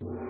you.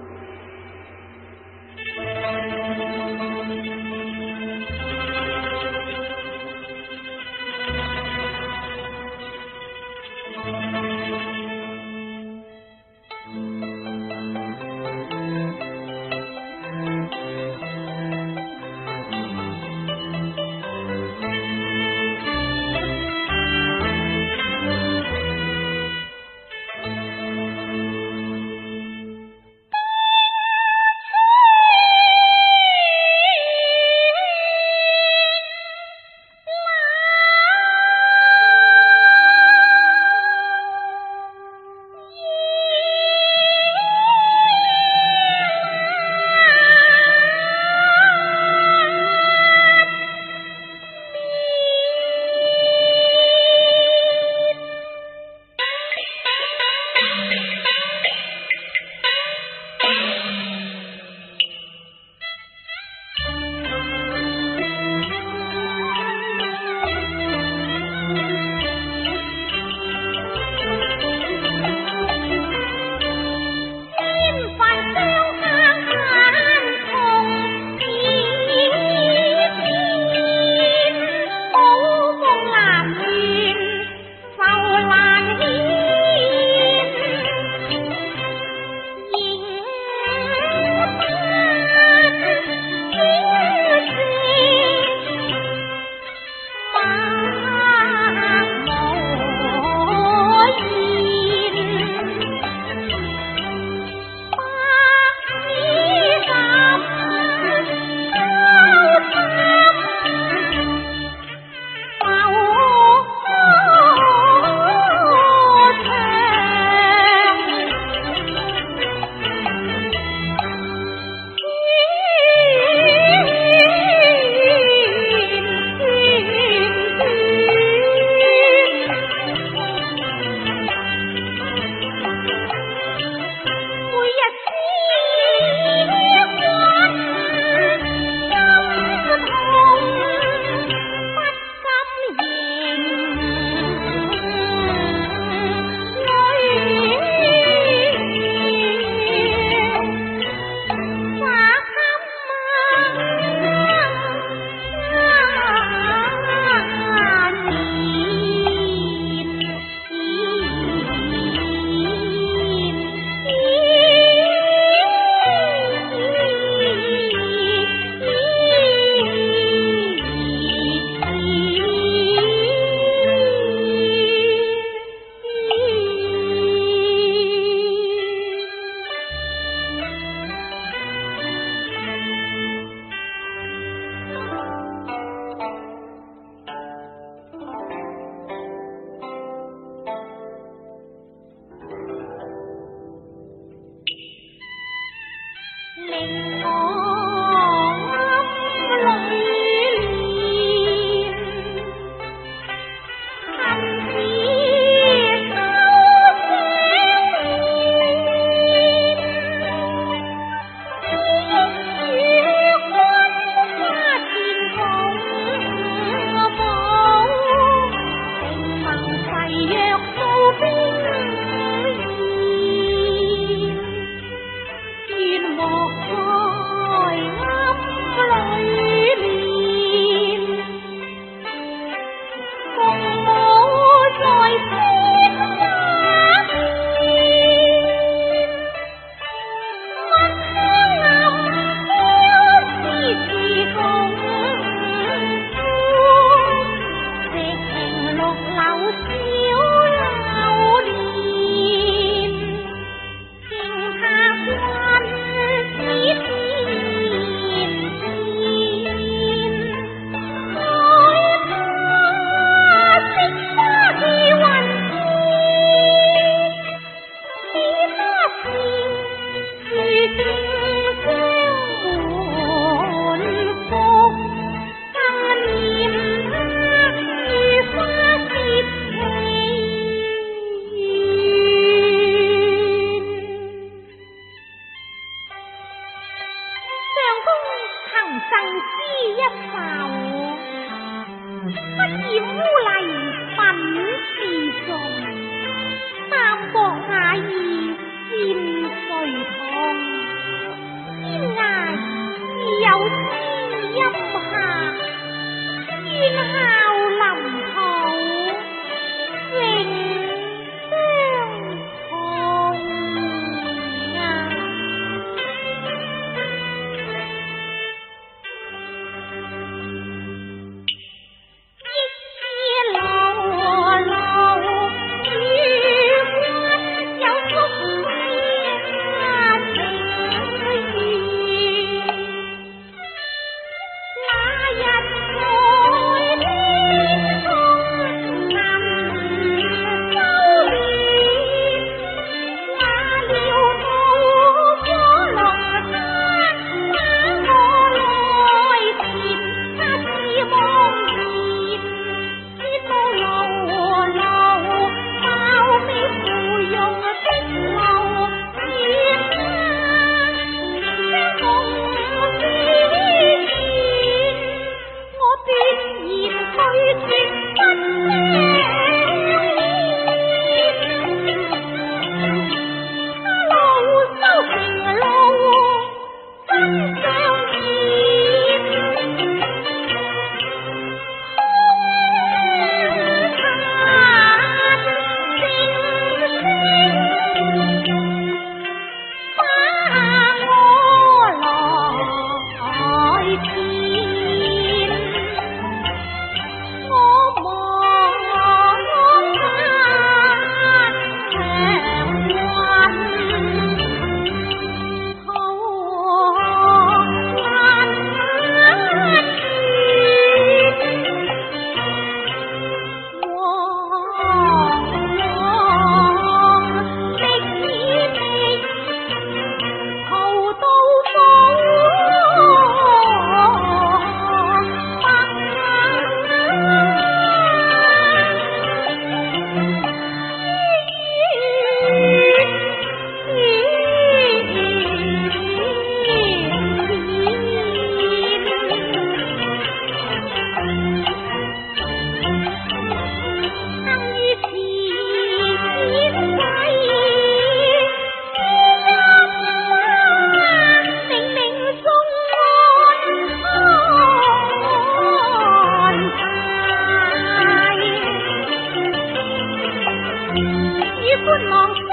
半浪山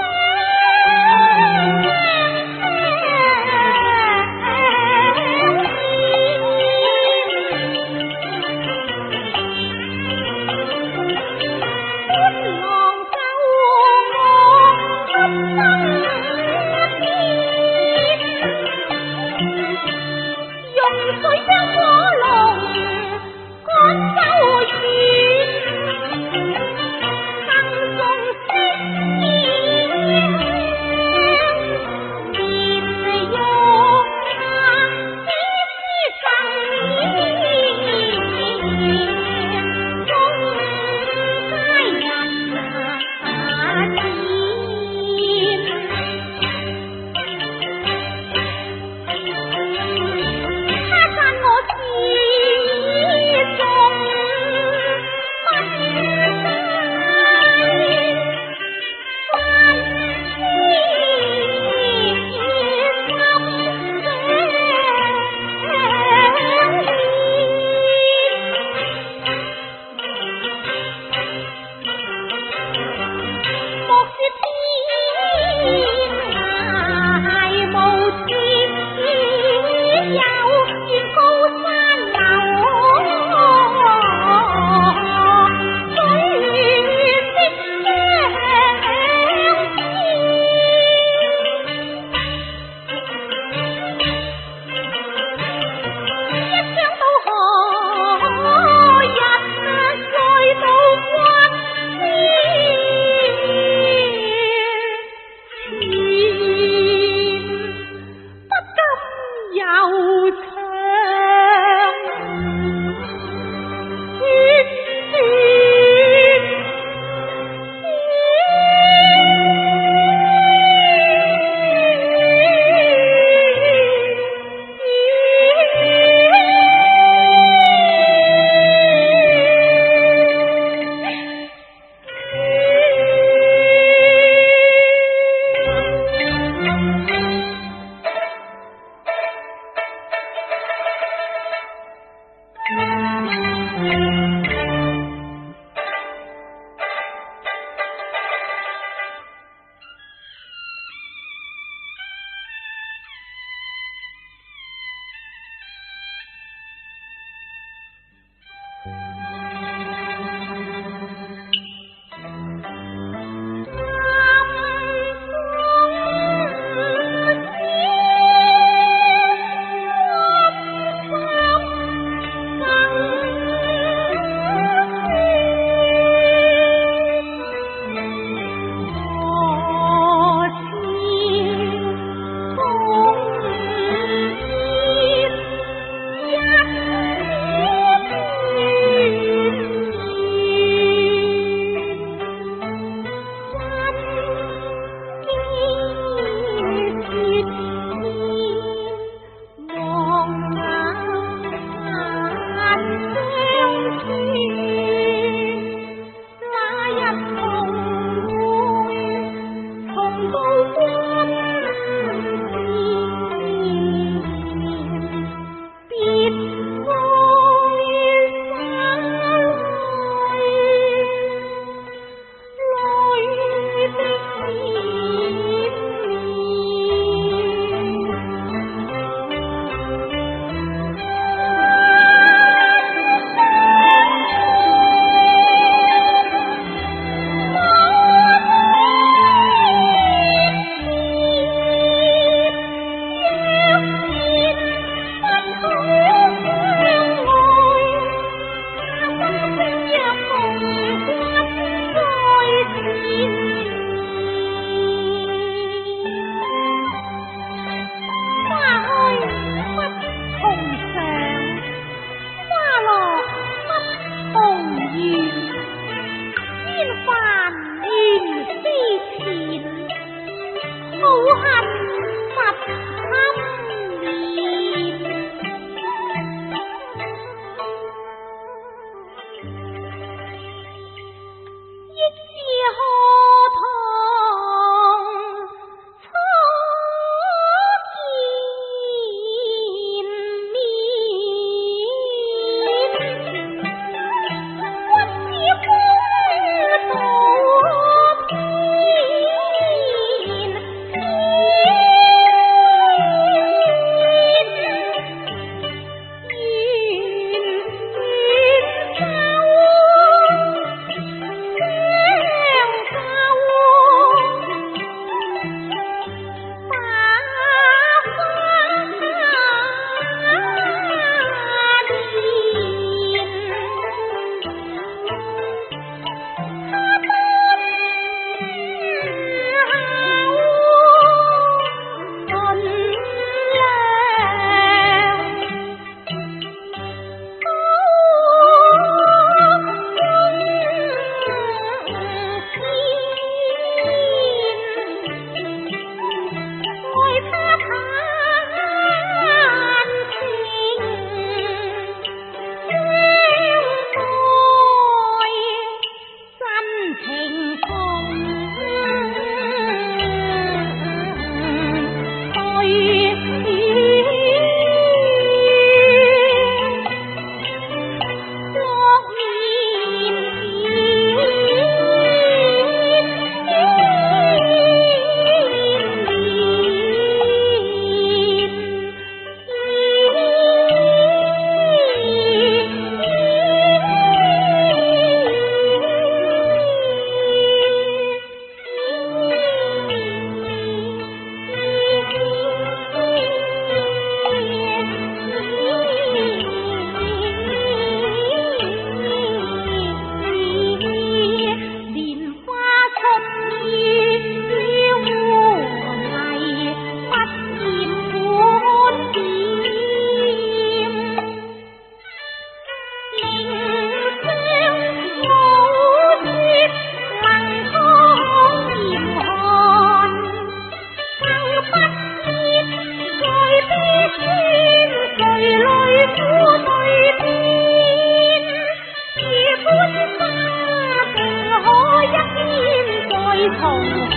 红。